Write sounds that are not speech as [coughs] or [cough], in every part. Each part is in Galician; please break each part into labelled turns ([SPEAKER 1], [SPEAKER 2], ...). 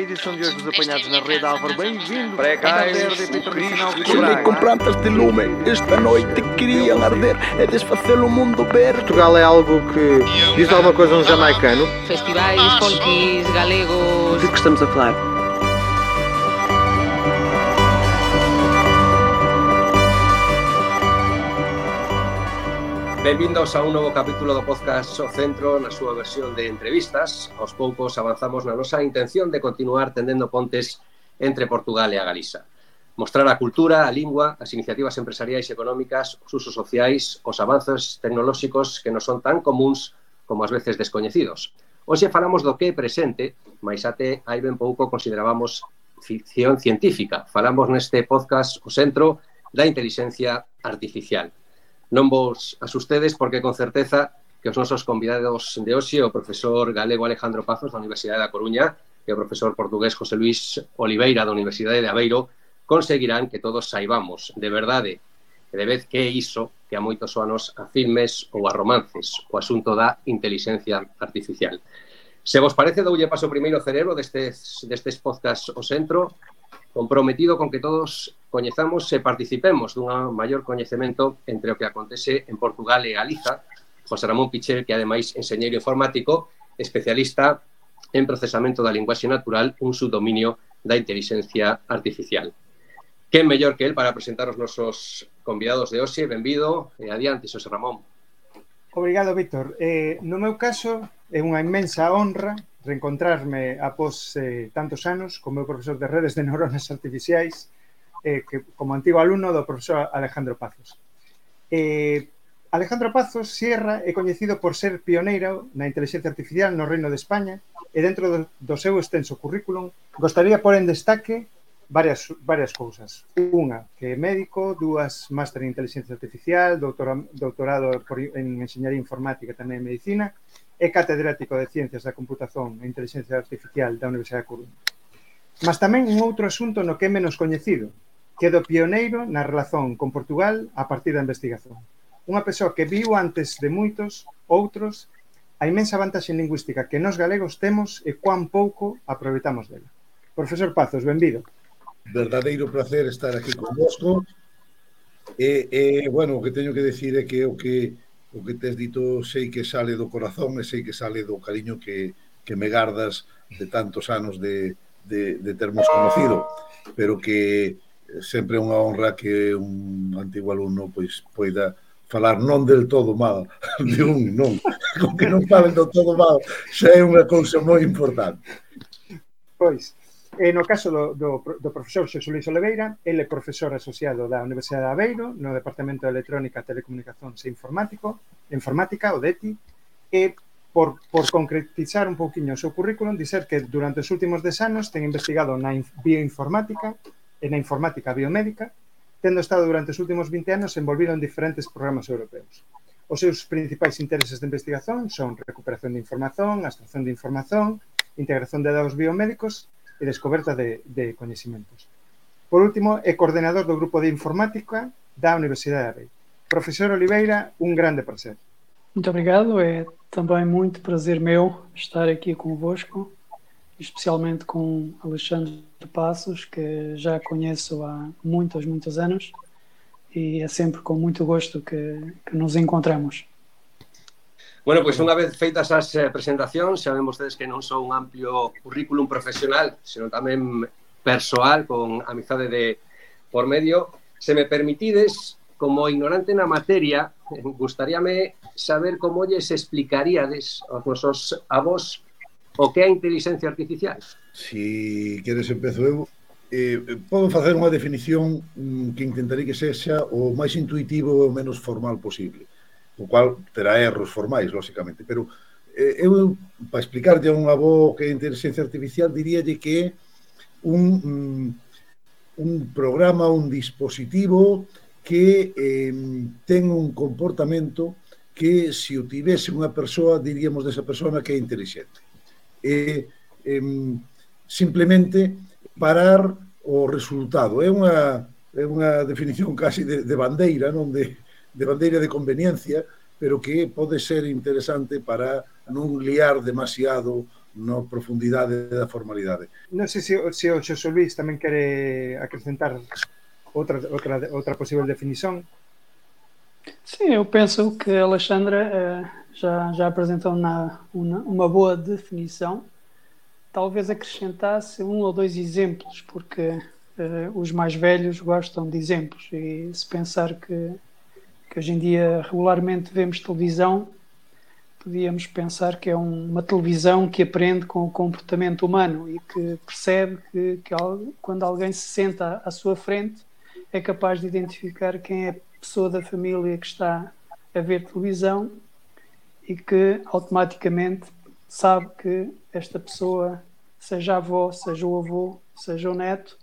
[SPEAKER 1] Edição de hoje dos apanhados na rede Álvaro, bem-vindo.
[SPEAKER 2] Precais,
[SPEAKER 1] de
[SPEAKER 3] Chile com plantas de lume, esta noite queriam arder e desfazer o mundo verde.
[SPEAKER 1] Portugal é algo que diz alguma coisa a um jamaicano.
[SPEAKER 4] festivais folkis galegos.
[SPEAKER 5] De que estamos a falar?
[SPEAKER 2] Benvindos a un novo capítulo do podcast O Centro na súa versión de entrevistas. Aos poucos avanzamos na nosa intención de continuar tendendo pontes entre Portugal e a Galiza. Mostrar a cultura, a lingua, as iniciativas empresariais e económicas, os usos sociais, os avanzos tecnolóxicos que non son tan comuns como as veces descoñecidos. Hoxe falamos do que é presente, mas até hai ben pouco considerábamos ficción científica. Falamos neste podcast o Centro da Inteligencia Artificial non vos asustedes porque con certeza que os nosos convidados de hoxe o profesor galego Alejandro Pazos da Universidade da Coruña e o profesor portugués José Luis Oliveira da Universidade de Aveiro conseguirán que todos saibamos de verdade que de vez que é iso que a moitos anos a filmes ou a romances o asunto da inteligencia artificial. Se vos parece, doulle paso primeiro o cerebro destes, destes podcast o centro comprometido con que todos coñezamos e participemos dunha maior coñecemento entre o que acontece en Portugal e Galiza. José Ramón Pichel, que ademais enseñeiro informático, especialista en procesamento da linguaxe natural, un subdominio da inteligencia artificial. Que mellor que el para presentar os nosos convidados de hoxe. Benvido e adiante, José Ramón.
[SPEAKER 6] Obrigado, Víctor. Eh, no meu caso, é unha inmensa honra reencontrarme após eh, tantos anos con meu profesor de redes de neuronas artificiais eh, que, como antigo alumno do profesor Alejandro Pazos. Eh, Alejandro Pazos Sierra é coñecido por ser pioneiro na inteligencia artificial no Reino de España e dentro do, do seu extenso currículum gostaría por en destaque varias, varias cousas. Unha, que é médico, dúas, máster en inteligencia artificial, doutora, doutorado por, en enseñaría informática tamén en medicina, É catedrático de Ciencias da Computación e Inteligencia Artificial da Universidade de Coruña. Mas tamén un outro asunto no que é menos coñecido, que é do pioneiro na relación con Portugal a partir da investigación. Unha persoa que viu antes de moitos outros a imensa vantaxe lingüística que nos galegos temos e cuán pouco aproveitamos dela. Profesor Pazos, benvido.
[SPEAKER 7] Verdadeiro placer estar aquí convosco. E, e bueno, o que teño que decir é que o que o que tes dito sei que sale do corazón e sei que sale do cariño que, que me gardas de tantos anos de, de, de termos conocido, pero que eh, sempre é unha honra que un antigo alumno pois poida falar non del todo mal, de un non, [laughs] con que non falen do todo mal, xa é unha cousa moi importante.
[SPEAKER 6] Pois, E no caso do, do, do profesor Xosé Luis Oliveira, ele é profesor asociado da Universidade de Aveiro, no Departamento de Electrónica, Telecomunicacións e Informático, Informática, o DETI, e por, por concretizar un pouquiño o seu currículum, dizer que durante os últimos 10 anos ten investigado na bioinformática e na informática biomédica, tendo estado durante os últimos 20 anos envolvido en diferentes programas europeos. Os seus principais intereses de investigación son recuperación de información, abstracción de información, integración de dados biomédicos e descoberta de, de. Por último, é coordenador do Grupo de Informática da Universidade de Aveiro. Profesor Oliveira, un grande prazer.
[SPEAKER 8] Muito obrigado, é também muito prazer meu estar aqui convosco, especialmente com Alexandre Passos, que já conheço há muitos, muitos anos, e é sempre com muito gosto que, que nos encontramos.
[SPEAKER 2] Bueno, pois unha vez feitas as eh, presentacións, saben vostedes que non son un amplio currículum profesional, senón tamén persoal, con amizade de por medio. Se me permitides, como ignorante na materia, [laughs] gustaríame saber como lles explicaríades aos nosos avós o que é a inteligencia artificial.
[SPEAKER 7] Si queres empezo eu, eh, podo facer unha definición mm, que intentarei que sexa o máis intuitivo e o menos formal posible o cual terá erros formais, lóxicamente, pero eh, eu, para explicarlle a un avó que é inteligencia artificial, diríalle que é un, mm, un programa, un dispositivo que eh, ten un comportamento que se o tivese unha persoa, diríamos desa persona que é inteligente. E, eh, simplemente parar o resultado. É unha, é unha definición [laughs] casi de, de bandeira, non de, de bandeira de conveniencia, pero que pode ser interesante para non liar demasiado na profundidade da formalidade.
[SPEAKER 6] Non sei se, se o Xosé Luis tamén quere acrescentar outra, outra, outra posible definición.
[SPEAKER 8] Sim, eu penso que a Alexandra eh, já, já apresentou na, uma, uma boa definição. Talvez acrescentasse um ou dois exemplos, porque eh, os mais velhos gostam de exemplos. E se pensar que, que hoje em dia regularmente vemos televisão, podíamos pensar que é um, uma televisão que aprende com o comportamento humano e que percebe que, que quando alguém se senta à sua frente é capaz de identificar quem é a pessoa da família que está a ver televisão e que automaticamente sabe que esta pessoa, seja a avó, seja o avô, seja o neto,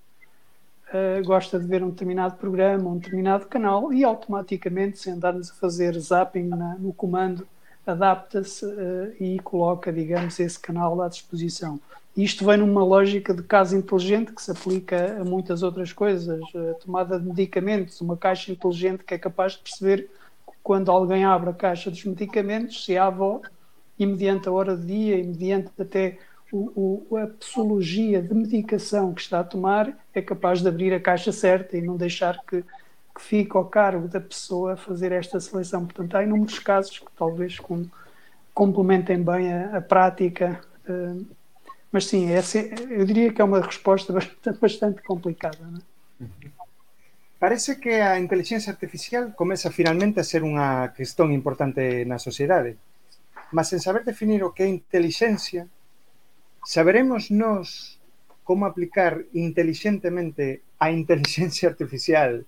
[SPEAKER 8] uh, gosta de ver um determinado programa, um determinado canal e automaticamente, sem andarmos a fazer zapping na, no comando, adapta-se uh, e coloca, digamos, esse canal à disposição. Isto vem numa lógica de casa inteligente que se aplica a muitas outras coisas, a tomada de medicamentos, uma caixa inteligente que é capaz de perceber quando alguém abre a caixa dos medicamentos, se há avó, e mediante a hora do dia, e mediante até o, o, a posologia de medicação que está a tomar, é capaz de abrir a caixa certa e não deixar que, que fique ao cargo da pessoa fazer esta seleção. Portanto, há inúmeros casos que talvez com, complementem bem a, a prática. Uh, mas sim, essa, eu diria que é uma resposta [laughs] bastante, bastante complicada. É?
[SPEAKER 6] Parece que a inteligencia artificial comeza finalmente a ser unha questón importante na sociedade. Mas en saber definir o que é inteligencia, Saberemos nós como aplicar intelixentemente a inteligencia artificial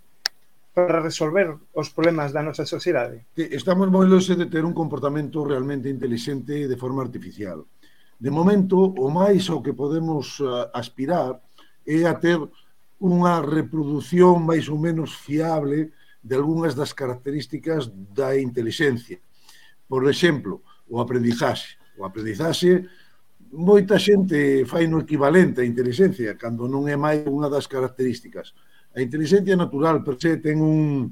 [SPEAKER 6] para resolver os problemas da nosa sociedade?
[SPEAKER 7] Estamos moi longe de ter un comportamento realmente inteligente de forma artificial. De momento, o máis ao que podemos aspirar é a ter unha reprodución máis ou menos fiable de algunhas das características da inteligencia. Por exemplo, o aprendizaxe. O aprendizaxe moita xente fai no equivalente a inteligencia, cando non é máis unha das características. A inteligencia natural per se ten un,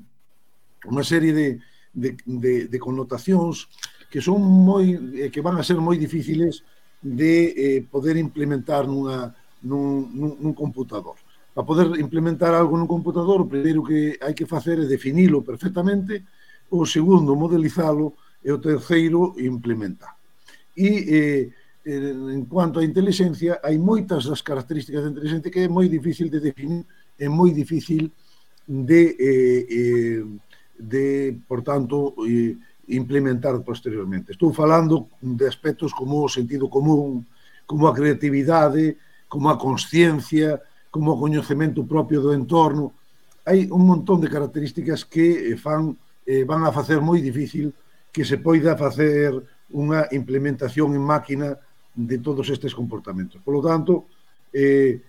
[SPEAKER 7] unha serie de, de, de, de connotacións que son moi que van a ser moi difíciles de eh, poder implementar nunha, nun, nun, nun computador. Para poder implementar algo nun computador, o primeiro que hai que facer é definilo perfectamente, o segundo modelizalo e o terceiro implementar. E eh, Eh, en cuanto a inteligencia, hai moitas das características da inteligencia que é moi difícil de definir, é moi difícil de, eh, eh, de por tanto, eh, implementar posteriormente. Estou falando de aspectos como o sentido común, como a creatividade, como a consciencia, como o coñecemento propio do entorno. Hai un montón de características que eh, fan, eh, van a facer moi difícil que se poida facer unha implementación en máquina de todos estes comportamentos. Por lo tanto, eh,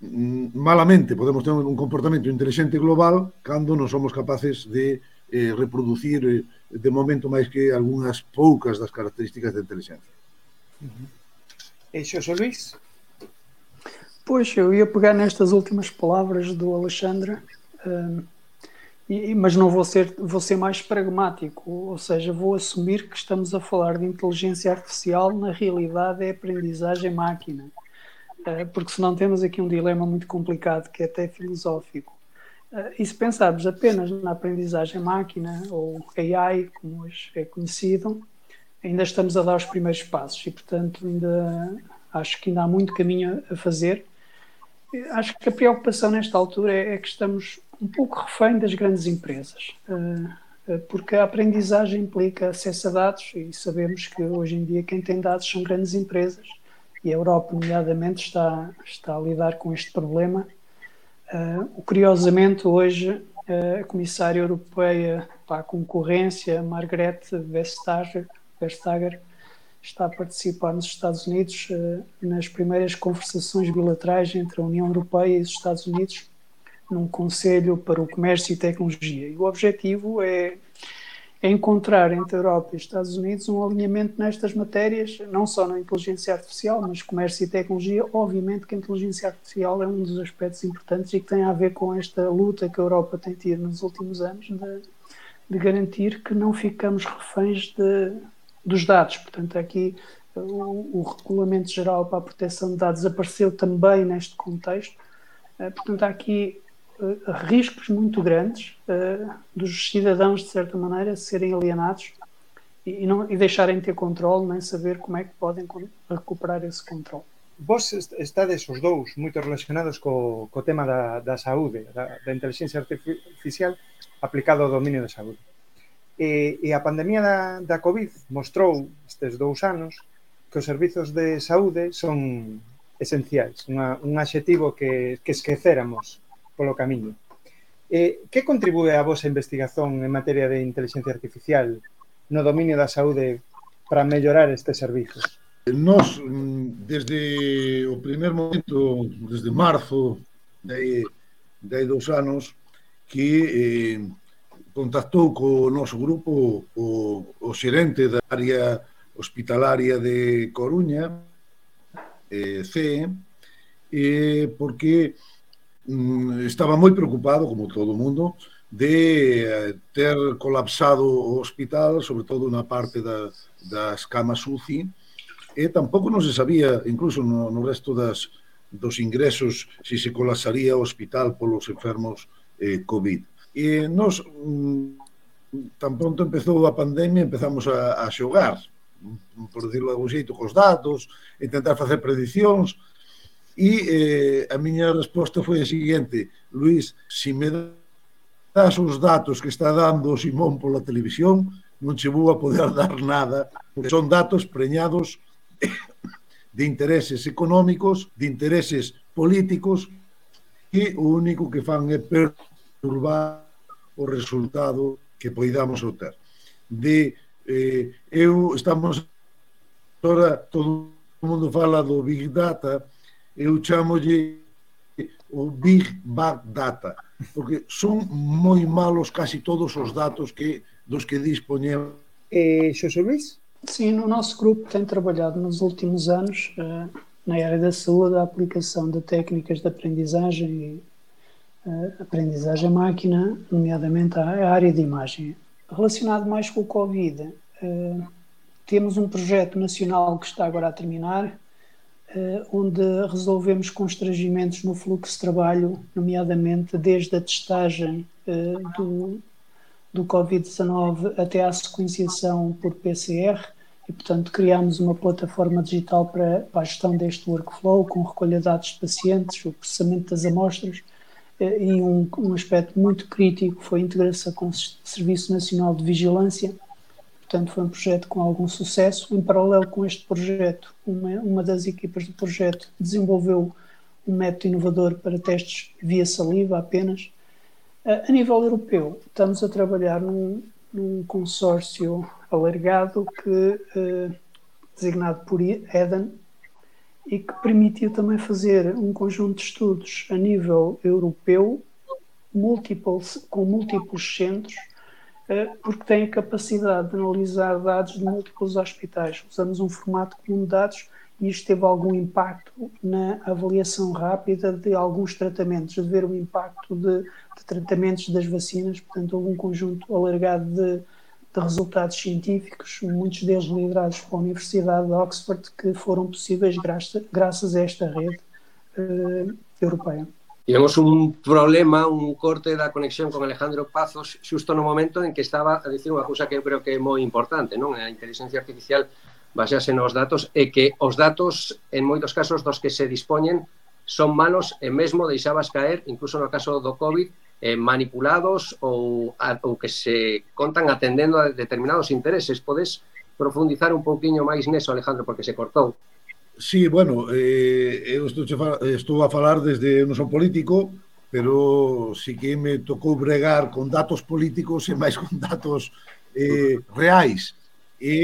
[SPEAKER 7] mm, malamente podemos ter un comportamento inteligente global cando non somos capaces de eh, reproducir eh, de momento máis que algunhas poucas das características da inteligencia.
[SPEAKER 6] E xo, Luís?
[SPEAKER 8] Pois, eu ia pegar nestas últimas palavras do Alexandre. Eh, e, mas não vou ser, vou ser mais pragmático, ou seja, vou assumir que estamos a falar de inteligência artificial, na realidade é aprendizagem máquina, uh, porque senão temos aqui um dilema muito complicado, que é até filosófico. Uh, e se pensarmos apenas na aprendizagem máquina, ou AI, como hoje é conhecido, ainda estamos a dar os primeiros passos. E, portanto, ainda acho que ainda há muito caminho a fazer. Acho que a preocupação nesta altura é, é, que estamos um pouco refém das grandes empresas, eh, eh, porque a aprendizagem implica acesso a dados e sabemos que hoje em dia quem tem dados são grandes empresas e a Europa, nomeadamente, está, está a lidar com este problema. Uh, curiosamente, hoje, a Comissária Europeia para a Concorrência, Margrethe Vestager, Vestager está a participar nos Estados Unidos nas primeiras conversações bilaterais entre a União Europeia e os Estados Unidos num Conselho para o Comércio e Tecnologia. E o objetivo é, é encontrar entre Europa e os Estados Unidos um alinhamento nestas matérias, não só na inteligência artificial, mas comércio e tecnologia. Obviamente que a inteligência artificial é um dos aspectos importantes e que tem a ver com esta luta que a Europa tem tido nos últimos anos de, de garantir que não ficamos reféns de dos dados. Portanto, aqui o, o Regulamento Geral para a Proteção de Dados apareceu também neste contexto. Portanto, há aqui riscos muito grandes dos cidadãos, de certa maneira, serem alienados e, não, e deixarem de ter controle, nem saber como é que podem recuperar esse controle.
[SPEAKER 6] Vos estades os dous moito relacionados co, co tema da, da saúde, da, da inteligencia artificial aplicado ao dominio da saúde. E, e a pandemia da, da COVID mostrou estes dous anos que os servizos de saúde son esenciais, unha, un adxetivo que, que esquecéramos polo camiño. Eh, que contribúe a vosa investigación en materia de inteligencia artificial no dominio da saúde para mellorar estes servizos?
[SPEAKER 7] Nos, desde o primer momento, desde marzo de, de dous anos, que eh, contactou co noso grupo o, o xerente da área hospitalaria de Coruña, eh, CE, eh, porque Mm, estaba moi preocupado, como todo o mundo, de eh, ter colapsado o hospital, sobre todo na parte da, das camas UCI, e tampouco non se sabía, incluso no, no resto das, dos ingresos, se se colapsaría o hospital polos enfermos eh, COVID. E nos, mm, tan pronto empezou a pandemia, empezamos a, a xogar, mm, por decirlo de algún xeito, cos datos, intentar facer predicións, E eh, a miña resposta foi a seguinte, Luís, se me das os datos que está dando o Simón pola televisión, non che vou a poder [laughs] dar nada, porque son datos preñados [coughs] de intereses económicos, de intereses políticos, e o único que fan é perturbar o resultado que poidamos obter. De eh, eu estamos agora todo o mundo fala do Big Data, eu chamolle o Big Bad Data, porque son moi malos casi todos os datos que dos que dispoñemos.
[SPEAKER 6] Eh, Xosé Luís?
[SPEAKER 8] Sim, no nosso grupo tem trabalhado nos últimos anos uh, na área da saúde a aplicação de técnicas de aprendizagem e uh, aprendizagem máquina, nomeadamente a área de imagem. Relacionado mais com o Covid, uh, temos um projeto nacional que está agora a terminar, onde resolvemos constrangimentos no fluxo de trabalho, nomeadamente desde a testagem eh, do, do Covid-19 até à sequenciação por PCR, e portanto criámos uma plataforma digital para, para a gestão deste workflow, com recolha de dados de pacientes, o processamento das amostras, eh, e um, um aspecto muito crítico foi a integração com o Serviço Nacional de Vigilância, Portanto, foi um projeto com algum sucesso. Em paralelo com este projeto, uma, uma das equipas do projeto desenvolveu um método inovador para testes via saliva apenas. A nível europeu, estamos a trabalhar num, num consórcio alargado que, eh, designado por EDEN, e que permitiu também fazer um conjunto de estudos a nível europeu, com múltiplos centros, porque tem a capacidade de analisar dados de múltiplos hospitais. Usamos um formato comum de dados e isto teve algum impacto na avaliação rápida de alguns tratamentos, de ver o impacto de, de tratamentos das vacinas. Portanto, houve um conjunto alargado de, de, resultados científicos, muitos deles liderados pela Universidade de Oxford, que foram possíveis graças, graças a esta rede uh, europeia.
[SPEAKER 2] Tivemos un problema, un corte da conexión con Alejandro Pazos xusto no momento en que estaba a dicir unha cousa que eu creo que é moi importante, non? A inteligencia artificial basease nos datos e que os datos, en moitos casos, dos que se dispoñen son malos e mesmo deixabas caer, incluso no caso do COVID, eh, manipulados ou, a, ou que se contan atendendo a determinados intereses. Podes profundizar un pouquiño máis neso, Alejandro, porque se cortou.
[SPEAKER 7] Sí, bueno, eh, eu estou, estou a falar desde, non son político, pero sí que me tocou bregar con datos políticos e máis con datos eh, reais. E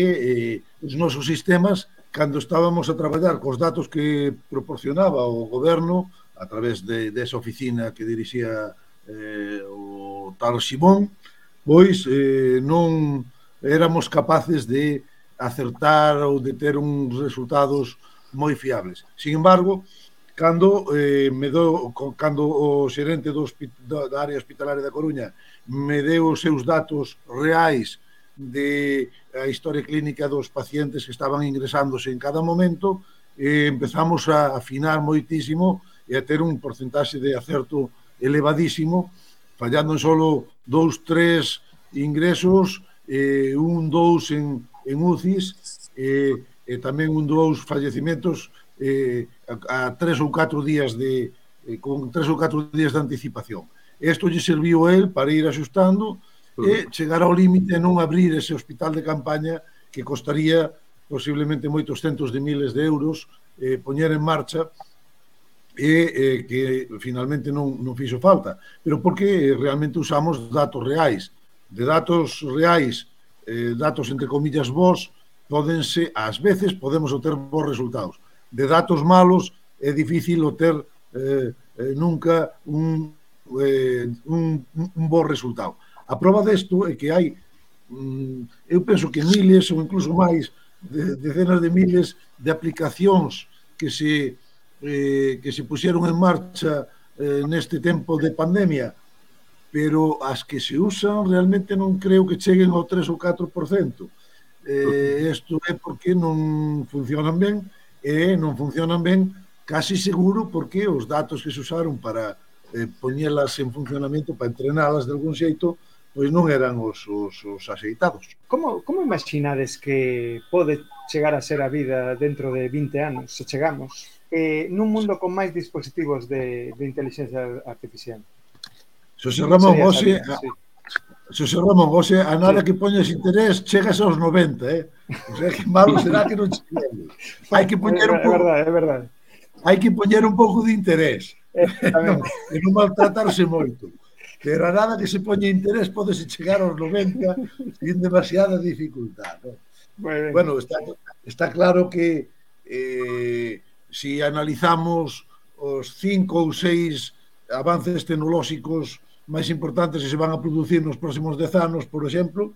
[SPEAKER 7] eh, os nosos sistemas, cando estábamos a traballar cos datos que proporcionaba o goberno, a través de, desa de oficina que dirixía eh, o tal Simón, pois eh, non éramos capaces de acertar ou de ter uns resultados moi fiables. Sin embargo, cando eh, me do, cando o xerente do, da área hospitalaria da Coruña me deu os seus datos reais de a historia clínica dos pacientes que estaban ingresándose en cada momento, eh, empezamos a afinar moitísimo e a ter un porcentaxe de acerto elevadísimo, fallando en solo dous, tres ingresos, eh, un, dous en, en UCIs, eh, e tamén un dous fallecimentos eh, a, a tres ou catro días de eh, con tres ou catro días de anticipación. Isto lle serviu el para ir axustando e chegar ao límite e non abrir ese hospital de campaña que costaría posiblemente moitos centos de miles de euros eh, poñer en marcha e eh, que finalmente non, non fixo falta. Pero porque realmente usamos datos reais. De datos reais, eh, datos entre comillas vos, pódense, ás veces podemos obter bons resultados. De datos malos é difícil obter eh, eh, nunca un, eh, un, un bo resultado. A prova desto é que hai, mm, eu penso que miles ou incluso máis, de, decenas de miles de aplicacións que se, eh, que se puxeron en marcha eh, neste tempo de pandemia, pero as que se usan realmente non creo que cheguen ao 3 ou 4%. Eh, isto é porque non funcionan ben e non funcionan ben casi seguro porque os datos que se usaron para eh, poñelas en funcionamento para entrenalas de algún xeito pois non eran os, os, os axeitados.
[SPEAKER 6] Como, como imaginades que pode chegar a ser a vida dentro de 20 anos, se chegamos, eh, nun mundo con máis dispositivos de, de inteligencia artificial?
[SPEAKER 7] Xosé Ramón, hoxe,
[SPEAKER 6] sí.
[SPEAKER 7] Xosé Ramón, hoxe, a nada que poñes interés chegas aos 90, eh? O sea, que malo será que non chegue. Hai que poñer un pouco...
[SPEAKER 6] É verdade, é verdade.
[SPEAKER 7] Hai que poñer un pouco de interés. É, [laughs]
[SPEAKER 6] non,
[SPEAKER 7] e non maltratarse moito. Pero a nada que se poñe interés podese chegar aos 90 sin demasiada dificultad. Non? Bueno, está, está claro que eh, si analizamos os cinco ou seis avances tecnolóxicos máis importantes que se van a producir nos próximos 10 anos, por exemplo,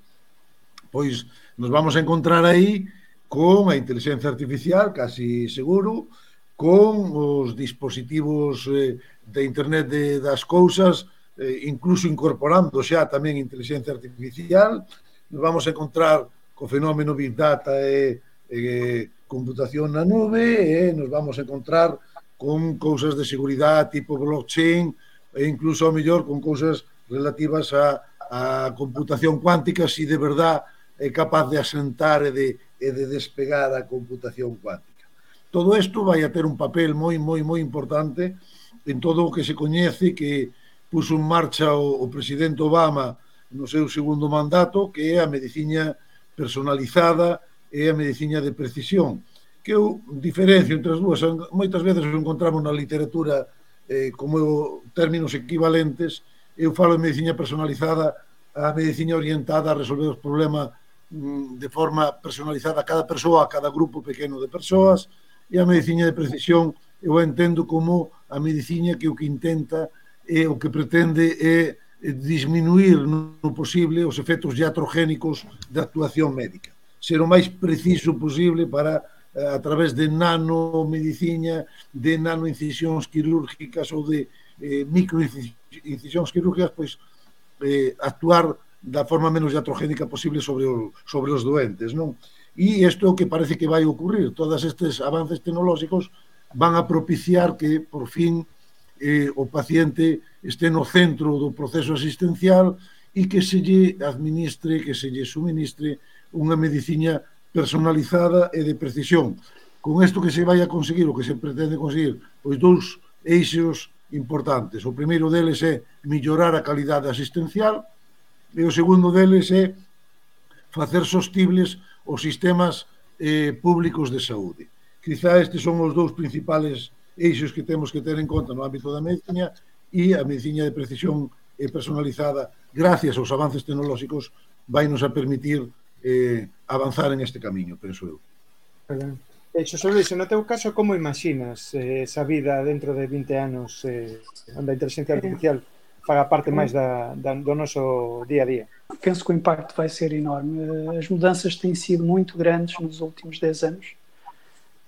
[SPEAKER 7] pois nos vamos a encontrar aí con a inteligencia artificial, casi seguro, con os dispositivos eh, de internet de, das cousas, eh, incluso incorporando xa tamén inteligencia artificial, nos vamos a encontrar co fenómeno Big Data e, e computación na nube, e nos vamos a encontrar con cousas de seguridade tipo blockchain, e incluso ao mellor con cousas relativas a, a computación cuántica se si de verdad é capaz de asentar e de, e de despegar a computación cuántica. Todo isto vai a ter un papel moi, moi, moi importante en todo o que se coñece que puso en marcha o, o presidente Obama no seu segundo mandato, que é a medicina personalizada e a medicina de precisión, que eu diferencio entre as dúas, moitas veces encontramos na literatura eh, como eu, términos equivalentes, eu falo de medicina personalizada, a medicina orientada a resolver os problemas mm, de forma personalizada a cada persoa, a cada grupo pequeno de persoas, e a medicina de precisión eu a entendo como a medicina que o que intenta e o que pretende é disminuir no posible os efectos iatrogénicos da actuación médica. Ser o máis preciso posible para Eh, a través de nanomedicina, de nanoincisións quirúrgicas ou de eh, microincisións quirúrgicas, pois eh, actuar da forma menos iatrogénica posible sobre, o, sobre os doentes, non? E isto é o que parece que vai ocurrir. Todas estes avances tecnolóxicos van a propiciar que, por fin, eh, o paciente este no centro do proceso asistencial e que se lle administre, que se lle suministre unha medicina personalizada e de precisión. Con isto que se vai a conseguir, o que se pretende conseguir, os dous eixos importantes. O primeiro deles é mellorar a calidade asistencial e o segundo deles é facer sostibles os sistemas eh, públicos de saúde. Quizá estes son os dous principales eixos que temos que ter en conta no ámbito da medicina e a medicina de precisión e personalizada, gracias aos avances tecnolóxicos, vai nos a permitir eh, avanzar en este camiño, penso eu.
[SPEAKER 6] Eh, Xosé Luis, no teu caso, como imaginas eh, esa vida dentro de 20 anos eh, onde a inteligencia artificial faga parte máis da, da, do noso día a día?
[SPEAKER 8] Penso que o impacto vai ser enorme. As mudanças têm sido muito grandes nos últimos 10 anos.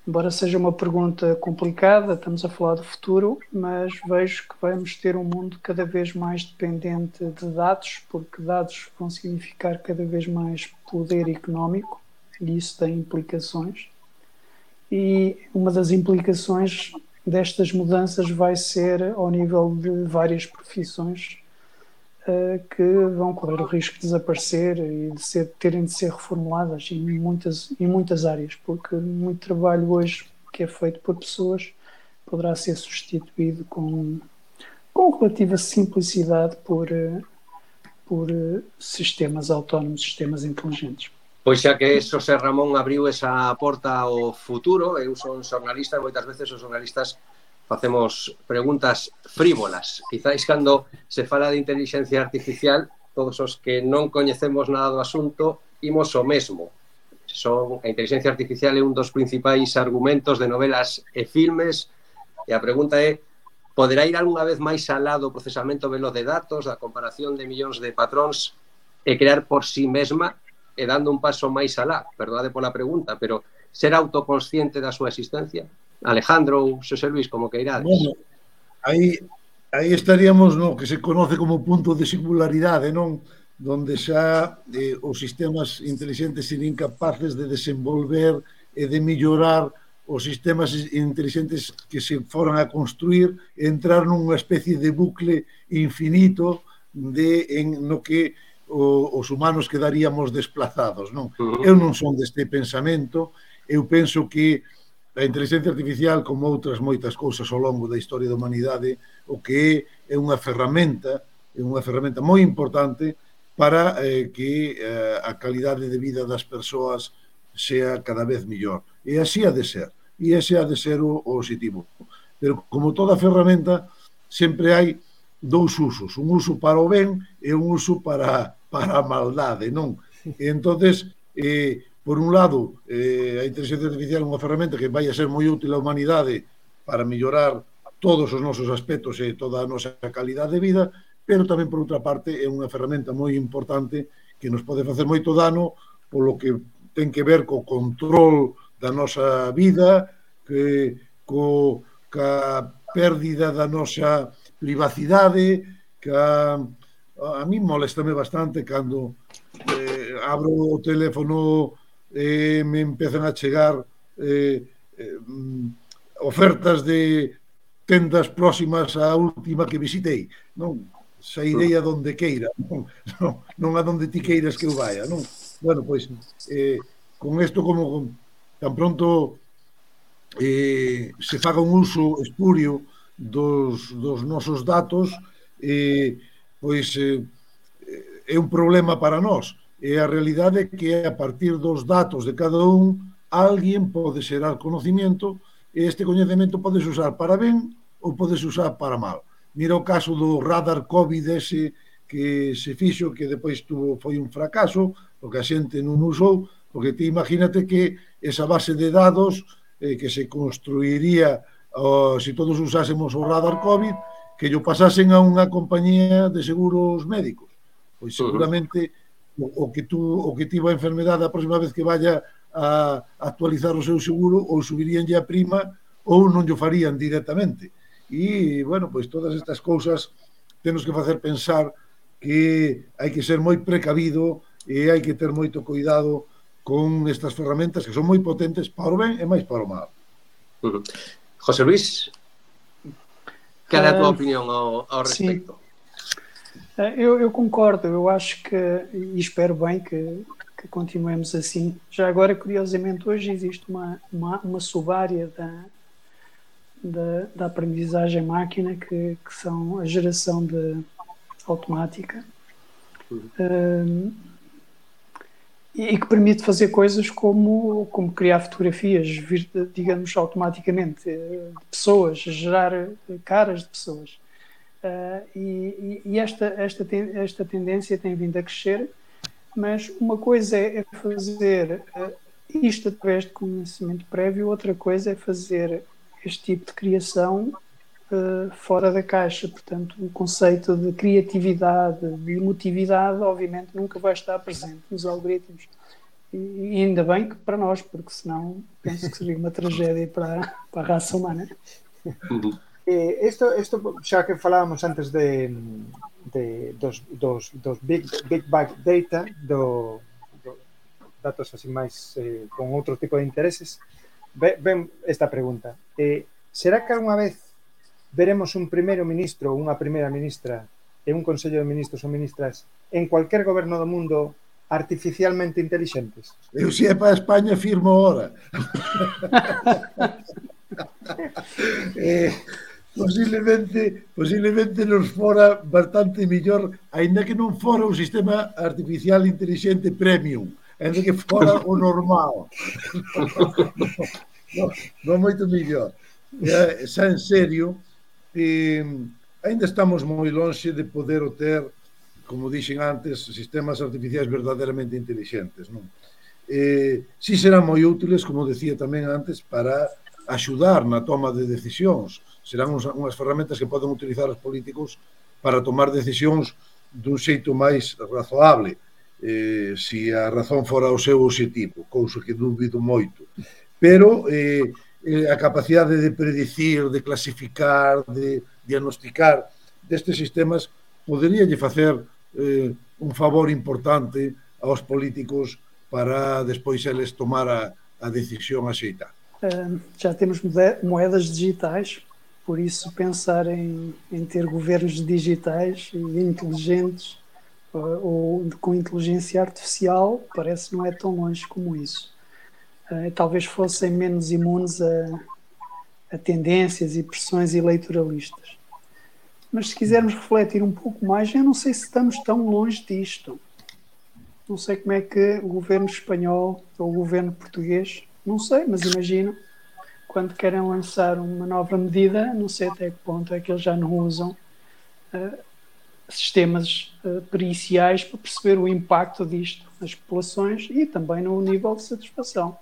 [SPEAKER 8] Embora seja uma pergunta complicada, estamos a falar do futuro, mas vejo que vamos ter um mundo cada vez mais dependente de dados, porque dados vão significar cada vez mais poder económico e isso tem implicações. E uma das implicações destas mudanças vai ser ao nível de várias profissões que vão correr o risco de desaparecer e de ser, terem de ser reformuladas em muitas, em muitas áreas, porque muito trabalho hoje que é feito por pessoas poderá ser substituído com, com relativa simplicidade por, uh, por uh, sistemas autónomos, sistemas inteligentes.
[SPEAKER 2] Pois xa que Xosé Ramón abriu esa porta ao futuro, eu son xornalista e moitas veces os xornalistas facemos preguntas frívolas. Quizáis cando se fala de inteligencia artificial, todos os que non coñecemos nada do asunto, imos o mesmo. Son a inteligencia artificial é un dos principais argumentos de novelas e filmes e a pregunta é poderá ir algunha vez máis alá do procesamento veloz de datos, da comparación de millóns de patróns e crear por si sí mesma e dando un paso máis alá, perdóade pola pregunta, pero ser autoconsciente da súa existencia? Alejandro ou Xosé Luis, como que irades.
[SPEAKER 7] Bueno, aí, aí estaríamos no que se conoce como punto de singularidade, non? Donde xa eh, os sistemas inteligentes serían capaces de desenvolver e de mellorar os sistemas inteligentes que se foran a construir entrar nunha especie de bucle infinito de en no que o, os humanos quedaríamos desplazados, non? Eu non son deste pensamento, eu penso que a inteligencia artificial como outras moitas cousas ao longo da historia da humanidade, o que é, é unha ferramenta, é unha ferramenta moi importante para eh, que eh, a calidade de vida das persoas sea cada vez mellor. E así ha de ser. E ese ha de ser o, o objetivo. Pero como toda ferramenta, sempre hai dous usos, un uso para o ben e un uso para para a maldade, non? [laughs] E entonces, eh, por un lado, eh, a inteligencia artificial é unha ferramenta que vai a ser moi útil á humanidade para mellorar todos os nosos aspectos e toda a nosa calidade de vida, pero tamén, por outra parte, é unha ferramenta moi importante que nos pode facer moito dano polo que ten que ver co control da nosa vida, que, co, ca pérdida da nosa privacidade, ca, a, a mí molestame bastante cando eh, abro o teléfono eh, me empezan a chegar eh, eh, ofertas de tendas próximas á última que visitei, non? Sairei a donde queira, [laughs] non, non, non a donde ti queiras que eu vaya, non? Bueno, pois, eh, con isto como con, tan pronto eh, se faga un uso espurio dos, dos nosos datos, eh, pois eh, é un problema para nós, E a realidade é que a partir dos datos de cada un, alguén pode xerar conocimiento e este coñecemento podes usar para ben ou podes usar para mal. Mira o caso do radar COVID ese que se fixo que depois tuvo, foi un fracaso, porque a xente non usou, porque te imagínate que esa base de dados eh, que se construiría oh, se todos usásemos o radar COVID, que yo pasasen a unha compañía de seguros médicos. Pois seguramente o, o que tú o que tivo a enfermedade a próxima vez que vaya a actualizar o seu seguro ou subiríanlle a prima ou non lle farían directamente. E, bueno, pois todas estas cousas temos que facer pensar que hai que ser moi precavido e hai que ter moito cuidado con estas ferramentas que son moi potentes para o ben e máis para o mal.
[SPEAKER 2] José Luis, cal é a tua opinión ao, ao respecto?
[SPEAKER 8] Sí. Eu, eu, concordo, eu acho que, e espero bem que, que, continuemos assim. Já agora, curiosamente, hoje existe uma, uma, uma subárea da, da, da, aprendizagem máquina que, que são a geração de automática. Uhum. Uh, e que permite fazer coisas como, como criar fotografias, digamos, automaticamente, de pessoas, gerar caras de pessoas. Uh, e, e esta, esta, esta tendência tem vindo a crescer, mas uma coisa é fazer uh, isto através de conhecimento prévio, outra coisa é fazer este tipo de criação uh, fora da caixa. Portanto, o conceito de criatividade, de emotividade, obviamente, nunca vai estar presente nos algoritmos. E ainda bem que para nós, porque senão penso que seria uma tragédia para, para a raça humana.
[SPEAKER 6] Eh, esto, esto xa que falábamos antes de, de dos, dos, dos big, big Bang Data, do, do datos así máis eh, con outro tipo de intereses, ve, ven esta pregunta. Eh, será que algunha vez veremos un primeiro ministro ou unha primeira ministra e un consello de ministros ou ministras en cualquier goberno do mundo artificialmente intelixentes?
[SPEAKER 7] Eu se é para España firmo ora. [laughs] eh, posiblemente, posiblemente nos fora bastante millor, aínda que non fora un sistema artificial inteligente premium, aínda que fora o normal. [laughs] non, non moito mellor. E, xa en serio, eh, aínda estamos moi lonxe de poder o ter, como dixen antes, sistemas artificiais verdadeiramente inteligentes. Non? Eh, si serán moi útiles, como decía tamén antes, para axudar na toma de decisións, serán uns, unhas ferramentas que poden utilizar os políticos para tomar decisións dun xeito máis razoable eh, se a razón fora o seu objetivo, cousa que dúbido moito. Pero eh, eh, a capacidade de predicir, de clasificar, de diagnosticar destes sistemas podería lle facer eh, un favor importante aos políticos para despois eles tomar a, a decisión axeitada.
[SPEAKER 8] Eh, uh, já temos moedas digitais por isso, pensar em, em ter governos digitais e inteligentes uh, ou com inteligência artificial parece não é tão longe como isso. Uh, talvez fossem menos imunes a, a tendências e pressões eleitoralistas. Mas se quisermos refletir um pouco mais, eu não sei se estamos tão longe disto. Não sei como é que o governo espanhol ou o governo português, não sei, mas imagino quando querem lançar uma nova medida, não sei até que ponto é que eles já não usam uh, sistemas uh, periciais para perceber o impacto disto nas populações e também no nível de satisfação.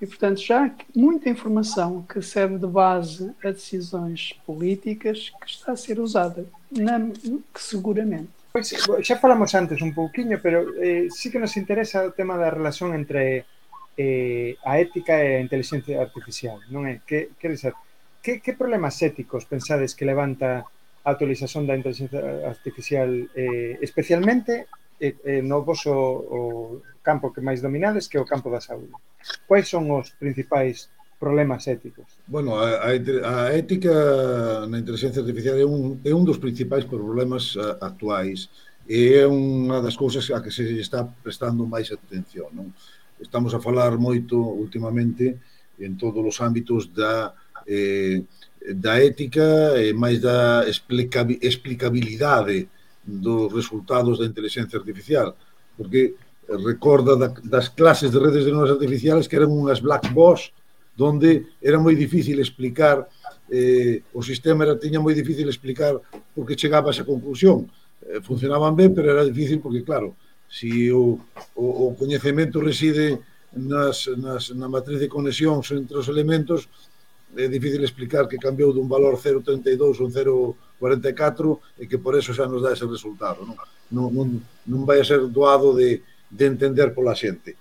[SPEAKER 8] E, portanto, já há muita informação que serve de base a decisões políticas que está a ser usada, na, que seguramente.
[SPEAKER 6] Pois, xa falamos antes un pouquiño, pero eh, sí que nos interesa o tema da relación entre eh, a ética e a inteligencia artificial, non é? Que, que, dizer, que, que problemas éticos pensades que levanta a utilización da inteligencia artificial eh, especialmente eh, eh, no vosso o campo que máis dominades que é o campo da saúde? Quais son os principais problemas éticos?
[SPEAKER 7] Bueno, a, a, a ética na inteligencia artificial é un, é un dos principais problemas a, actuais e é unha das cousas a que se está prestando máis atención, non? estamos a falar moito últimamente en todos os ámbitos da eh, da ética e máis da explicabilidade dos resultados da inteligencia artificial, porque recorda das clases de redes de neuronas artificiales que eran unhas black box donde era moi difícil explicar eh, o sistema era tiña moi difícil explicar porque chegaba a esa conclusión. Eh, funcionaban ben, pero era difícil porque, claro, Si o, o, o coñecemento reside nas, nas, na matriz de conexións entre os elementos, é difícil explicar que cambiou dun valor 0,32 ou 0,44 e que por eso xa nos dá ese resultado. Non, non, non, non vai a ser doado de, de entender pola xente.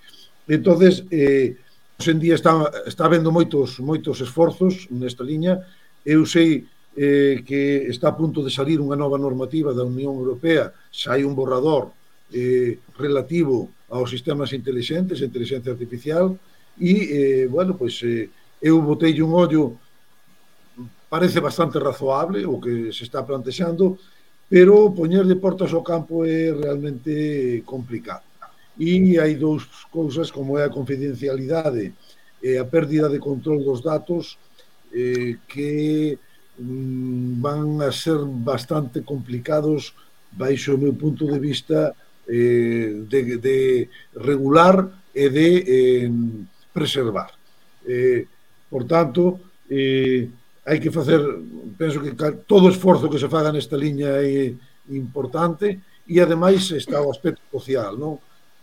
[SPEAKER 7] entonces eh, en día está, está vendo moitos moitos esforzos nesta liña. Eu sei eh, que está a punto de salir unha nova normativa da Unión Europea, xa hai un borrador eh, relativo aos sistemas inteligentes, a inteligencia artificial, e, eh, bueno, pois, eh, eu botei un ollo parece bastante razoable o que se está plantexando, pero poñerlle portas ao campo é realmente complicado. E hai dous cousas como é a confidencialidade e a pérdida de control dos datos eh, que mm, van a ser bastante complicados baixo o meu punto de vista eh, de, de regular e de eh, preservar. Eh, por tanto, eh, hai que facer, penso que todo esforzo que se faga nesta liña é importante e ademais está o aspecto social, non?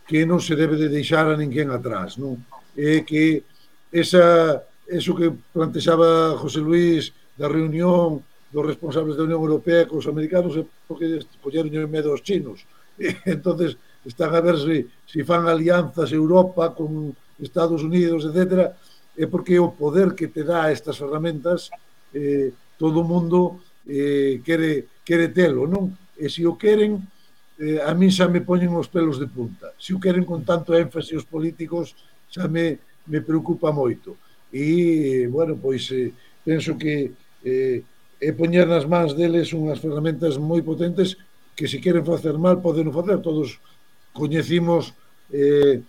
[SPEAKER 7] que non se debe de deixar a ninguén atrás. Non? E que esa, eso que plantexaba José Luis da reunión dos responsables da Unión Europea cos americanos é porque colleron medo aos chinos. [laughs] entonces están a ver se, se fan alianzas Europa con Estados Unidos, etc. É porque o poder que te dá estas ferramentas eh, todo o mundo eh, quere, quere telo, non? E se o queren, eh, a mí xa me poñen os pelos de punta. Se o queren con tanto énfase os políticos, xa me, me preocupa moito. E, bueno, pois, eh, penso que eh, é poñer nas mans deles unhas ferramentas moi potentes que se queren facer mal poden facer. Todos coñecimos eh,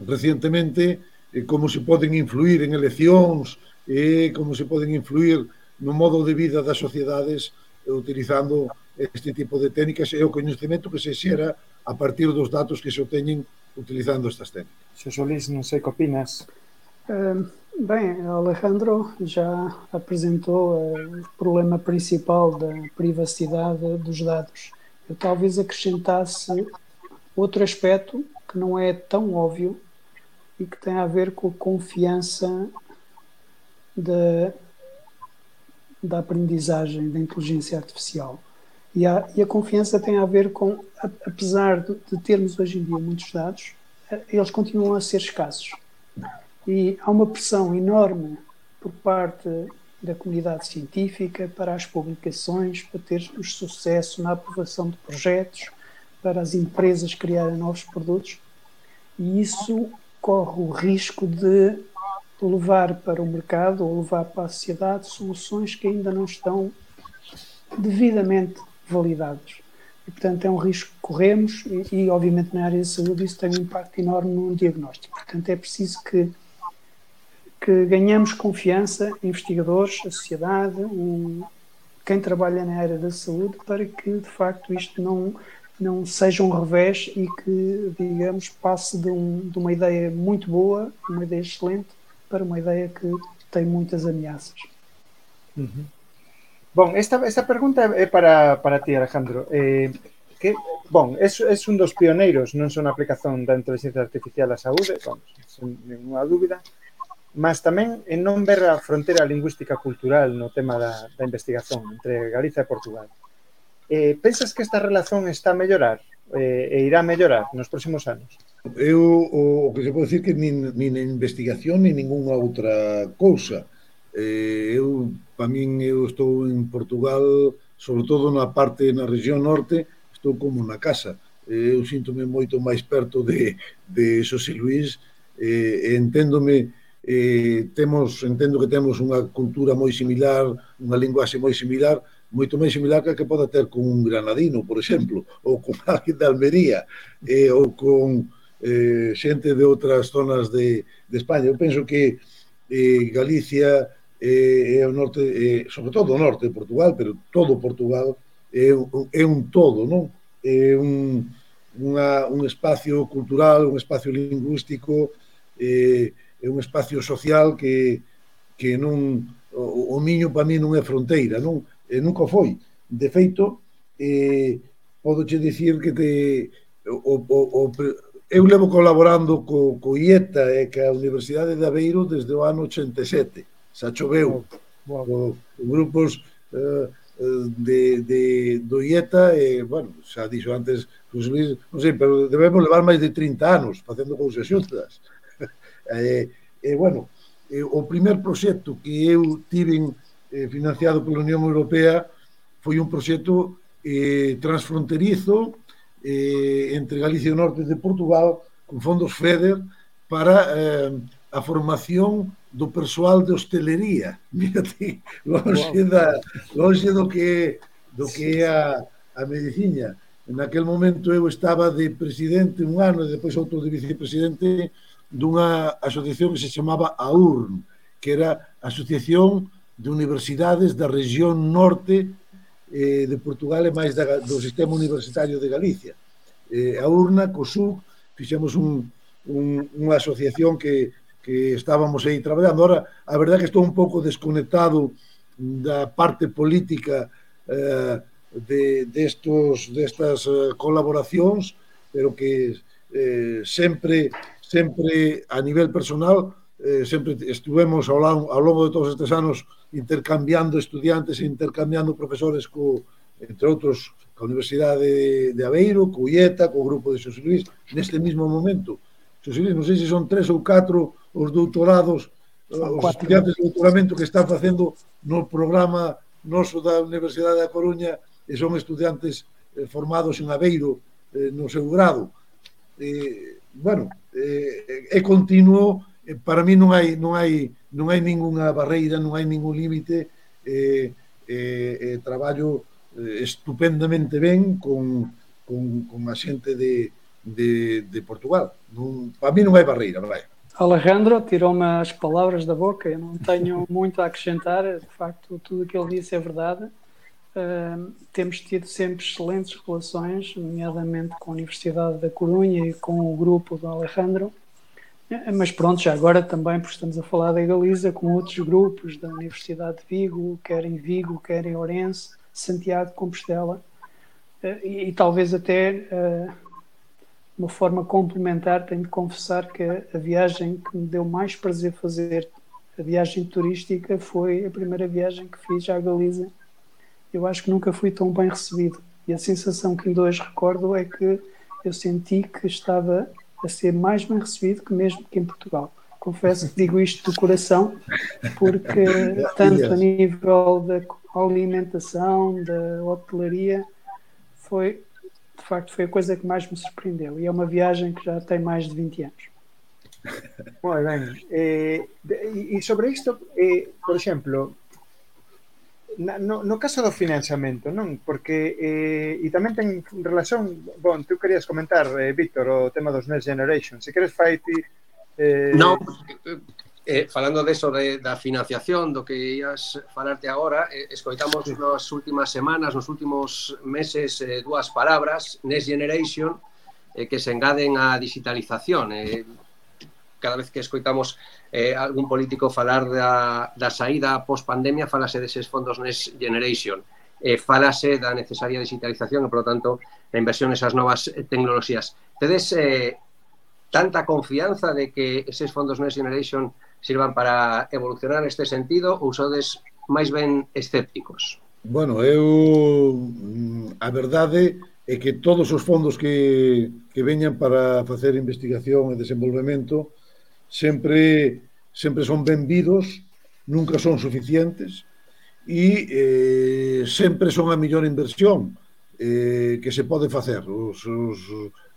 [SPEAKER 7] recientemente eh, como se poden influir en eleccións, e eh, como se poden influir no modo de vida das sociedades eh, utilizando este tipo de técnicas e o coñecemento que se xera a partir dos datos que se obteñen utilizando estas técnicas.
[SPEAKER 6] Xo Solís, non sei que opinas.
[SPEAKER 8] Eh, ben, Alejandro já apresentou eh, o problema principal da privacidade dos dados. Eu talvez acrescentasse outro aspecto que não é tão óbvio e que tem a ver com a confiança da, da aprendizagem da inteligência artificial. E a, e a confiança tem a ver com, apesar de, termos hoje em dia muitos dados, eles continuam a ser escassos. E há uma pressão enorme por parte da comunidade científica para as publicações, para termos sucesso na aprovação de projetos, para as empresas criarem novos produtos. E isso corre o risco de levar para o mercado ou levar para a sociedade soluções que ainda não estão devidamente validadas. E, portanto, é um risco que corremos e, e, obviamente, na área de saúde isso tem um impacto enorme no diagnóstico. Portanto, é preciso que, que ganhamos confiança, investigadores, a sociedade, um, quem trabalha na área da saúde, para que, de facto, isto não não seja um revés e que, digamos, passe de, um, de uma ideia muito boa, uma ideia excelente, para uma ideia que tem muitas ameaças.
[SPEAKER 6] Uhum. Bom, esta, esta pergunta é para, para ti, Alejandro. Eh, que, bom, és, és un dos pioneiros non só na aplicación da inteligencia artificial á saúde, vamos, sen ninguna dúbida, mas tamén en non ver a fronteira lingüística cultural no tema da, da investigación entre Galiza e Portugal. Eh, pensas que esta relación está a mellorar eh, e irá a mellorar nos próximos anos?
[SPEAKER 7] Eu o, o que se pode dicir que nin, nin investigación nin ninguna outra cousa. Eh, eu, para min, eu estou en Portugal, sobre todo na parte, na región norte, estou como na casa. Eh, eu síntome moito máis perto de, de Xosé Luís, eh, enténdome eh, temos, entendo que temos unha cultura moi similar, unha linguaxe moi similar, moito máis similar que a que poda ter con un granadino, por exemplo, [laughs] ou con alguén de Almería, eh, ou con eh, xente de outras zonas de, de España. Eu penso que eh, Galicia eh, é o norte, eh, sobre todo o norte de Portugal, pero todo Portugal é, é un todo, non? É un, unha, un espacio cultural, un espacio lingüístico, eh, é un espacio social que, que non o, o Miño para mí non é fronteira, non, e nunca foi. De feito, eh, podoche dicir que te, o, o, o, eu levo colaborando co, co IETA e eh, a Universidade de Aveiro desde o ano 87. Xa choveu. Wow. Grupos eh, eh, de, de, do IETA e, eh, bueno, xa dixo antes, José Luis, non sei, pero debemos levar máis de 30 anos facendo cousas xuntas. E, e bueno, e, o primer proxecto que eu tiven eh, financiado pola Unión Europea foi un proxecto eh, transfronterizo eh, entre Galicia e o norte de Portugal con fondos FEDER para eh, a formación do persoal de hostelería. [laughs] Mírate, longe, da, longe do que do que é a, a medicina. En aquel momento eu estaba de presidente un ano e depois outro de vicepresidente dunha asociación que se chamaba AURN, que era a Asociación de Universidades da Región Norte eh, de Portugal e máis da, do Sistema Universitario de Galicia. Eh, a URNA, COSUC, fixemos un, un, unha asociación que, que estábamos aí traballando. Ora, a verdade que estou un pouco desconectado da parte política eh, de, destos, destas eh, colaboracións, pero que eh, sempre sempre a nivel personal eh, sempre estivemos ao, longo, ao longo de todos estes anos intercambiando estudiantes e intercambiando profesores co, entre outros a Universidade de, Aveiro, co IETA, co grupo de Xosé Luis, neste mismo momento. Xosé Luis, non sei se son tres ou catro os doutorados,
[SPEAKER 8] son
[SPEAKER 7] os
[SPEAKER 8] cuatro.
[SPEAKER 7] estudiantes de doutoramento que están facendo no programa noso da Universidade da Coruña e son estudiantes eh, formados en Aveiro eh, no seu grado. Eh, bueno, eh, é continuo, eh, para mí non hai non hai non hai ningunha barreira, non hai ningún límite, eh, eh, eh, traballo eh, estupendamente ben con, con, con a xente de, de, de Portugal. Non, para mí non hai barreira, vai.
[SPEAKER 8] Alejandro tirou-me as palavras da boca, eu não tenho [laughs] muito a acrescentar, de facto tudo o que ele disse é verdade. Uh, temos tido sempre excelentes relações, nomeadamente com a Universidade da Corunha e com o grupo do Alejandro. Eh, Mas pronto, já agora também, porque estamos a falar da Galiza, com outros grupos da Universidade de Vigo, quer em Vigo, quer em Ourense, Santiago de Compostela, Eh, e, e talvez até eh, uma forma complementar, tenho de confessar que a viagem que me deu mais prazer fazer, a viagem turística, foi a primeira viagem que fiz à Galiza. Eu acho que nunca fui tão bem recebido. E a sensação que ainda hoje recordo é que eu senti que estava a ser mais bem recebido que mesmo que em Portugal. Confesso que digo isto do coração, porque [laughs] tanto a nível da alimentação, da hotelaria, foi de facto foi a coisa que mais me surpreendeu. E é uma viagem que já tem mais de 20 anos.
[SPEAKER 6] Moi ben. Eh, e sobre isto, eh, por exemplo, na, no, no caso do financiamento, non? Porque, eh, e tamén ten relación, bon, tú querías comentar, eh, Víctor, o tema dos Next Generation, se queres fai ti... Eh...
[SPEAKER 2] Non, eh, falando de eso, de, da financiación, do que ias falarte agora, eh, escoitamos sí. nas últimas semanas, nos últimos meses, eh, dúas palabras, Next Generation, eh, que se engaden á digitalización. Eh, cada vez que escoitamos eh, algún político falar da, da saída pós pandemia, falase deses fondos Next Generation, eh, falase da necesaria digitalización e, por lo tanto, da inversión nesas novas eh, tecnoloxías. Tedes eh, tanta confianza de que eses fondos Next Generation sirvan para evolucionar neste sentido ou sodes máis ben escépticos?
[SPEAKER 7] Bueno, eu mm, a verdade é que todos os fondos que, que veñan para facer investigación e desenvolvemento sempre sempre son benvidos, nunca son suficientes e eh, sempre son a mellor inversión eh, que se pode facer. Os, os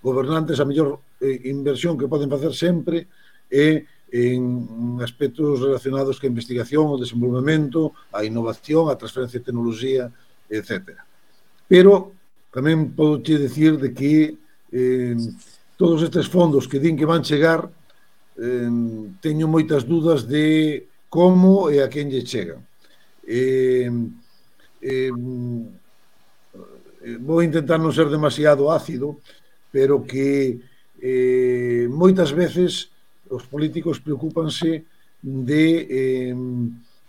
[SPEAKER 7] gobernantes a mellor eh, inversión que poden facer sempre é en aspectos relacionados ca investigación, o desenvolvemento, a innovación, a transferencia de tecnoloxía, etc. Pero tamén podo te dicir de que eh, todos estes fondos que din que van chegar eh, teño moitas dudas de como e a quen lle chegan. Eh, eh, vou intentar non ser demasiado ácido, pero que eh, moitas veces os políticos preocupanse de, eh,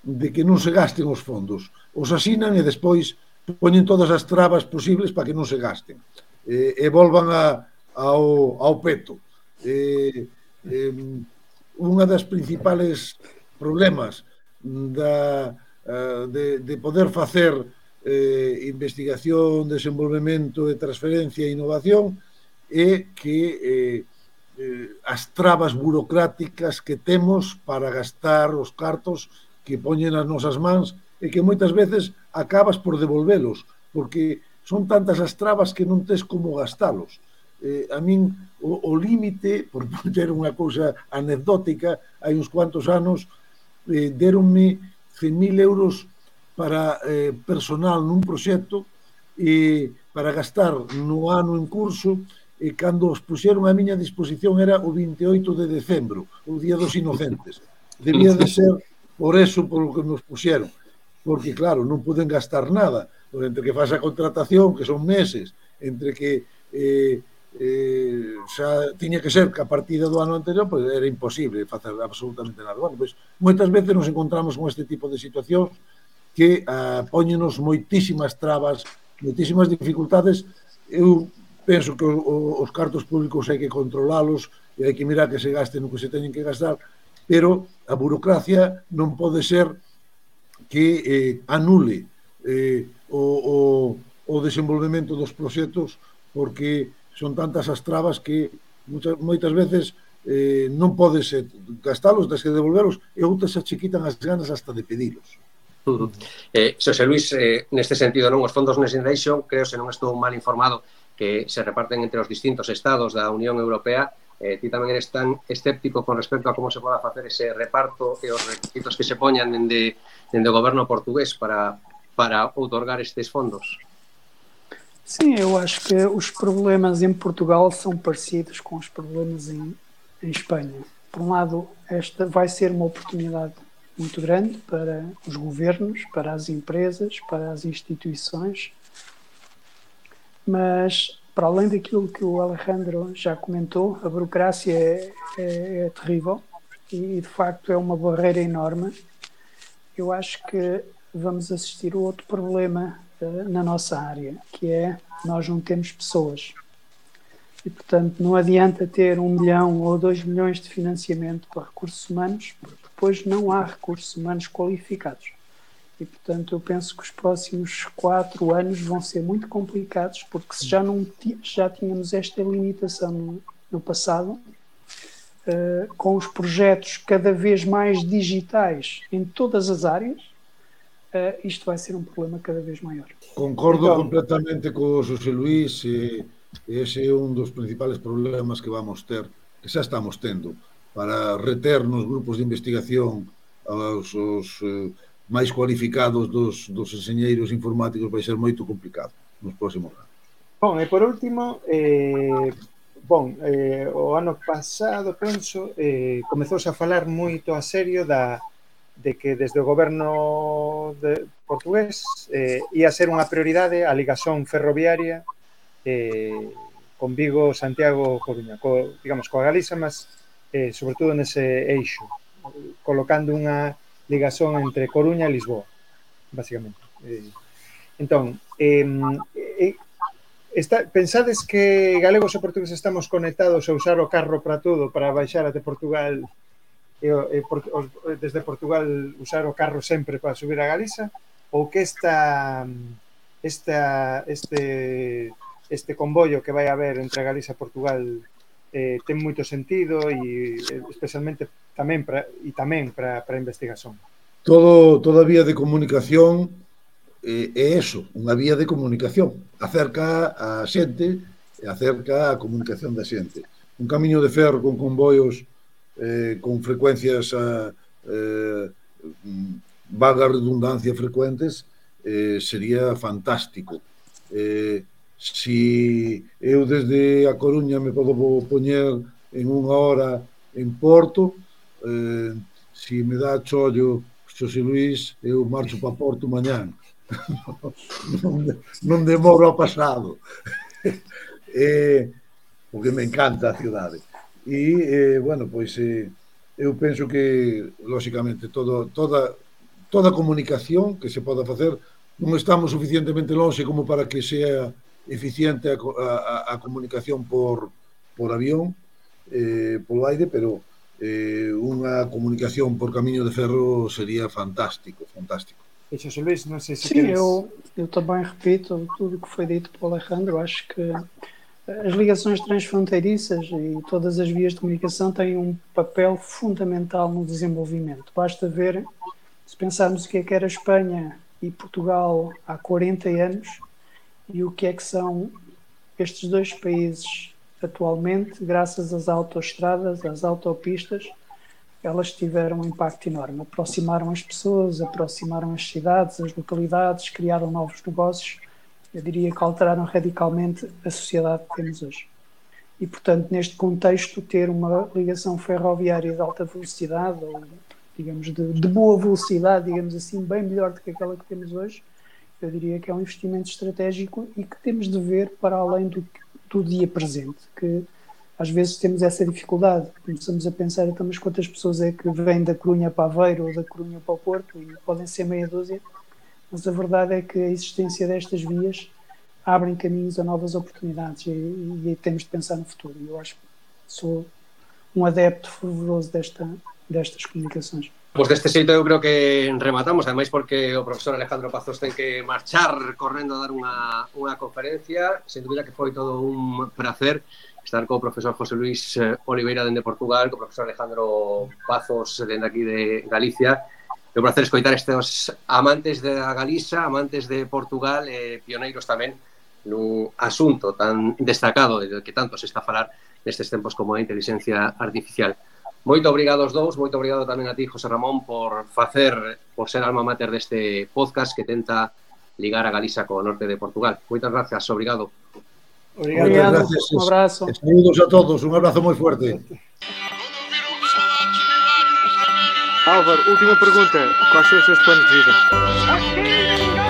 [SPEAKER 7] de que non se gasten os fondos. Os asinan e despois poñen todas as trabas posibles para que non se gasten. Eh, e volvan a, ao, ao peto. Eh, eh, unha das principales problemas da, eh, de, de poder facer eh, investigación, desenvolvemento e transferencia e innovación é que eh, eh, as trabas burocráticas que temos para gastar os cartos que poñen as nosas mans e que moitas veces acabas por devolvelos porque son tantas as trabas que non tes como gastalos eh, a min o, o límite, por ter unha cousa anecdótica, hai uns cuantos anos, eh, deronme 100.000 euros para eh, personal nun proxecto e eh, para gastar no ano en curso e eh, cando os puxeron a miña disposición era o 28 de decembro, o Día dos Inocentes. Debía de ser por eso por lo que nos puxeron, porque claro, non poden gastar nada, porque entre que faz a contratación, que son meses, entre que eh, eh, xa tiña que ser que a partida do ano anterior pois, era imposible facer absolutamente nada. Bueno, pois, moitas veces nos encontramos con este tipo de situacións que ah, poñenos moitísimas trabas, moitísimas dificultades. Eu penso que o, os cartos públicos hai que controlalos e hai que mirar que se gasten o que se teñen que gastar, pero a burocracia non pode ser que eh, anule eh, o, o, o desenvolvemento dos proxectos porque son tantas as trabas que muchas, moitas veces eh, non podes eh, gastalos, tens que devolveros e outras se chiquitan as ganas hasta de pedilos.
[SPEAKER 2] Uh -huh. Eh, Xosé Luis, eh, neste sentido non os fondos Next Generation, creo se non estou mal informado que se reparten entre os distintos estados da Unión Europea, eh, ti tamén eres tan escéptico con respecto a como se poda facer ese reparto e os requisitos que se poñan dende, dende o goberno portugués para, para outorgar estes fondos.
[SPEAKER 8] Sim, eu acho que os problemas em Portugal são parecidos com os problemas em, em Espanha. Por um lado, esta vai ser uma oportunidade muito grande para os governos, para as empresas, para as instituições, mas para além daquilo que o Alejandro já comentou, a burocracia é, é, é terrível e de facto é uma barreira enorme. Eu acho que vamos assistir a outro problema na nossa área, que é nós não temos pessoas. E, portanto, não adianta ter um milhão ou dois milhões de financiamento para recursos humanos, porque depois não há recursos humanos qualificados. E, portanto, eu penso que os próximos quatro anos vão ser muito complicados, porque se já, não já tínhamos esta limitação no, no passado, uh, com os projetos cada vez mais digitais em todas as áreas, uh, isto vai ser um problema cada vez maior.
[SPEAKER 7] Concordo então, completamente co José Luís e ese é un dos principales problemas que vamos ter, que xa estamos tendo, para reter nos grupos de investigación aos, os eh, máis cualificados dos, dos enseñeiros informáticos vai ser moito complicado nos próximos anos.
[SPEAKER 6] Bon, e por último, eh, bon, eh, o ano pasado, penso, eh, comezouse a falar moito a serio da, de que desde o goberno de portugués eh, ia ser unha prioridade a ligación ferroviaria eh, con Vigo, Santiago, Coruña, co, digamos, coa Galiza, mas eh, sobre todo nese eixo, colocando unha ligazón entre Coruña e Lisboa, basicamente. Eh, entón, eh, eh, está, pensades que galegos e portugueses estamos conectados a usar o carro para todo, para baixar até Portugal e, e por, os, desde Portugal usar o carro sempre para subir a Galiza ou que esta esta este este convoio que vai haber entre Galiza e Portugal eh, ten moito sentido e eh, especialmente tamén para e tamén para para a investigación.
[SPEAKER 7] Todo toda vía de comunicación eh, é eso, unha vía de comunicación, acerca a xente e acerca a comunicación da xente. Un camiño de ferro con convoios eh, con frecuencias a, eh, vaga redundancia frecuentes eh, sería fantástico. Eh, si eu desde a Coruña me podo poñer en unha hora en Porto, eh, si me dá chollo Xosé Luís, eu marcho para Porto mañán. [laughs] non, non demoro ao pasado. [laughs] eh, porque me encanta a cidade e, eh, bueno, pois eh, eu penso que, lóxicamente, todo, toda, toda comunicación que se poda facer non estamos suficientemente longe como para que sea eficiente a, a, a comunicación por, por avión, eh, polo aire, pero eh, unha comunicación por camiño de ferro sería fantástico, fantástico.
[SPEAKER 6] E José Luís, non sei se
[SPEAKER 8] Sim, queres... eu, eu tamén repito tudo o que foi dito polo Alejandro, acho que as ligações transfronteiriças e todas as vias de comunicação têm um papel fundamental no desenvolvimento. Basta ver, se pensarmos o que é que era Espanha e Portugal há 40 anos, e o que é que são estes dois países atualmente, graças às autoestradas, às autopistas, elas tiveram um impacto enorme. Aproximaram as pessoas, aproximaram as cidades, as localidades, criaram novos negócios. Eu diria que alteraram radicalmente a sociedade que temos hoje. E, portanto, neste contexto, ter uma ligação ferroviária de alta velocidade, ou digamos de, de boa velocidade, digamos assim, bem melhor do que aquela que temos hoje, eu diria que é um investimento estratégico e que temos de ver para além do, do dia presente, que às vezes temos essa dificuldade, começamos a pensar, então, mas quantas pessoas é que vêm da Corunha para Aveiro ou da Corunha para o Porto, e podem ser meia dúzia, mas a verdade é que a existência destas vias abrem caminhos a novas oportunidades e, e, e temos de pensar no futuro. Eu acho que sou um adepto fervoroso desta, destas comunicações.
[SPEAKER 2] Pois deste xeito eu creo que rematamos, ademais porque o profesor Alejandro Pazos ten que marchar correndo a dar unha, unha conferencia. Sen dúbida que foi todo un placer estar co profesor José Luis eh, Oliveira dende Portugal, co profesor Alejandro Pazos dende aquí de Galicia. é un placer escoitar estes amantes da Galiza, amantes de Portugal e eh, pioneiros tamén no asunto tan destacado de que tanto se está a falar nestes tempos como a inteligencia artificial. Moito obrigado aos dous, moito obrigado tamén a ti, José Ramón, por facer, por ser alma mater deste podcast que tenta ligar a Galiza co norte de Portugal. Moitas gracias, obrigado.
[SPEAKER 6] Obrigado,
[SPEAKER 8] obrigado
[SPEAKER 7] gracias.
[SPEAKER 8] un
[SPEAKER 7] abrazo. Saludos a todos, un abrazo moi fuerte.
[SPEAKER 1] Álvaro, última pergunta. Quais são os seus planos de vida?